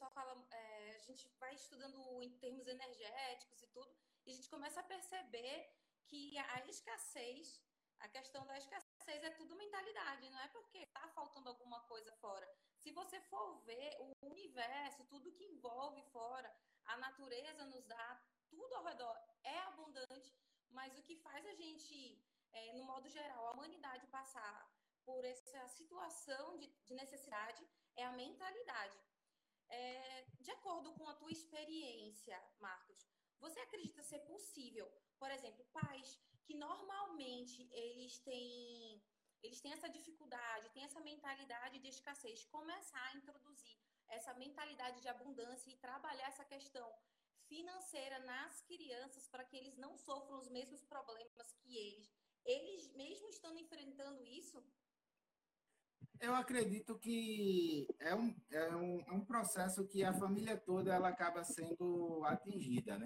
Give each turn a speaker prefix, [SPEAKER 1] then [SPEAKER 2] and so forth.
[SPEAKER 1] pessoal fala, é, a gente vai estudando em termos energéticos e tudo, e a gente começa a perceber que a escassez, a questão da escassez é tudo mentalidade, não é porque está faltando alguma coisa fora. Se você for ver o universo, tudo que envolve fora, a natureza nos dá, tudo ao redor é abundante, mas o que faz a gente, é, no modo geral, a humanidade passar por essa situação de, de necessidade é a mentalidade. É, de acordo com a tua experiência, Marcos, você acredita ser possível, por exemplo, pais que normalmente eles têm eles têm essa dificuldade, têm essa mentalidade de escassez, começar a introduzir essa mentalidade de abundância e trabalhar essa questão financeira nas crianças para que eles não sofram os mesmos problemas que eles. Eles mesmo estando enfrentando isso,
[SPEAKER 2] eu acredito que é um, é um, é um processo que a família toda ela acaba sendo atingida, né?